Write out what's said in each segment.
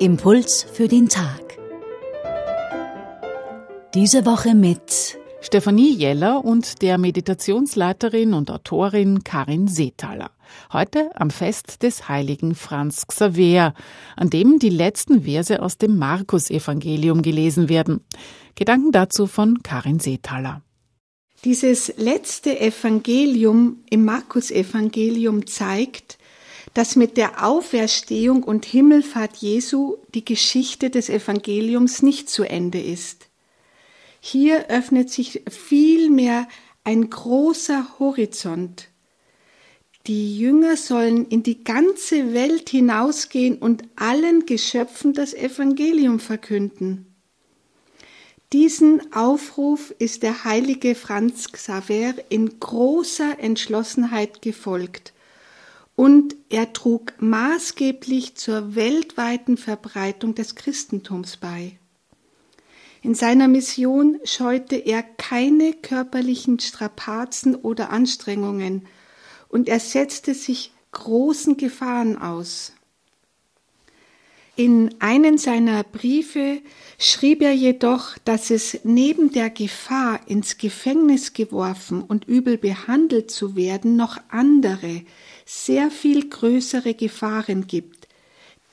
Impuls für den Tag. Diese Woche mit Stefanie Jeller und der Meditationsleiterin und Autorin Karin Seethaler. Heute am Fest des heiligen Franz Xaver, an dem die letzten Verse aus dem Markus-Evangelium gelesen werden. Gedanken dazu von Karin Seethaler. Dieses letzte Evangelium im Markus-Evangelium zeigt, dass mit der Auferstehung und Himmelfahrt Jesu die Geschichte des Evangeliums nicht zu Ende ist. Hier öffnet sich vielmehr ein großer Horizont. Die Jünger sollen in die ganze Welt hinausgehen und allen Geschöpfen das Evangelium verkünden. Diesen Aufruf ist der heilige Franz Xaver in großer Entschlossenheit gefolgt und er trug maßgeblich zur weltweiten Verbreitung des Christentums bei. In seiner Mission scheute er keine körperlichen Strapazen oder Anstrengungen und er setzte sich großen Gefahren aus. In einen seiner Briefe schrieb er jedoch, dass es neben der Gefahr, ins Gefängnis geworfen und übel behandelt zu werden, noch andere, sehr viel größere Gefahren gibt,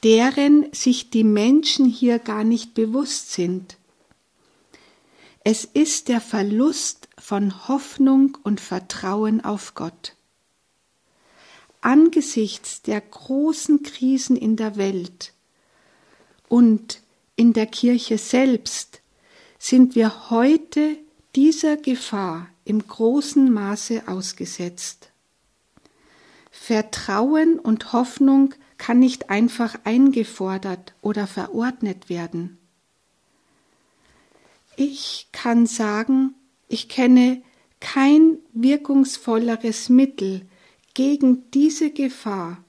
deren sich die Menschen hier gar nicht bewusst sind. Es ist der Verlust von Hoffnung und Vertrauen auf Gott. Angesichts der großen Krisen in der Welt und in der Kirche selbst sind wir heute dieser Gefahr im großen Maße ausgesetzt. Vertrauen und Hoffnung kann nicht einfach eingefordert oder verordnet werden. Ich kann sagen, ich kenne kein wirkungsvolleres Mittel gegen diese Gefahr,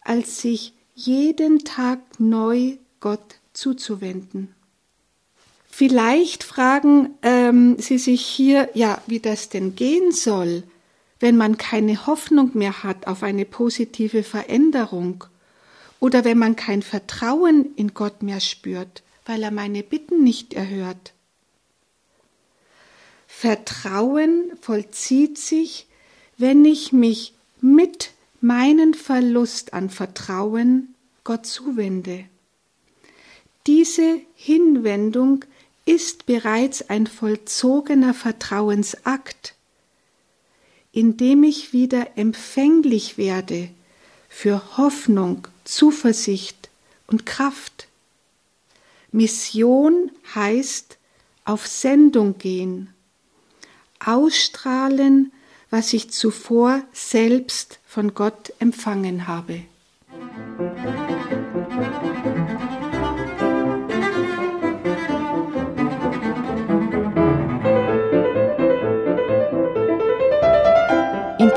als sich jeden Tag neu Gott zuzuwenden. Vielleicht fragen ähm, Sie sich hier, ja, wie das denn gehen soll, wenn man keine Hoffnung mehr hat auf eine positive Veränderung oder wenn man kein Vertrauen in Gott mehr spürt, weil er meine Bitten nicht erhört. Vertrauen vollzieht sich, wenn ich mich mit meinen Verlust an Vertrauen Gott zuwende. Diese Hinwendung ist bereits ein vollzogener Vertrauensakt, indem ich wieder empfänglich werde für Hoffnung, Zuversicht und Kraft. Mission heißt auf Sendung gehen, ausstrahlen, was ich zuvor selbst von Gott empfangen habe.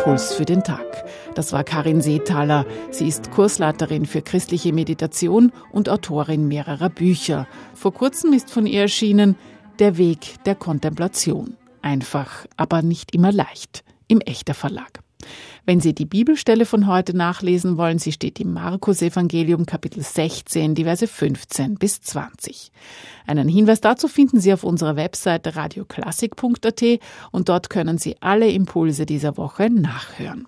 Impuls für den Tag. Das war Karin Seethaler. Sie ist Kursleiterin für christliche Meditation und Autorin mehrerer Bücher. Vor kurzem ist von ihr erschienen Der Weg der Kontemplation. Einfach, aber nicht immer leicht. Im Echter Verlag. Wenn Sie die Bibelstelle von heute nachlesen wollen, sie steht im Markus Evangelium Kapitel 16, die Verse 15 bis 20. Einen Hinweis dazu finden Sie auf unserer Webseite radioklassik.at und dort können Sie alle Impulse dieser Woche nachhören.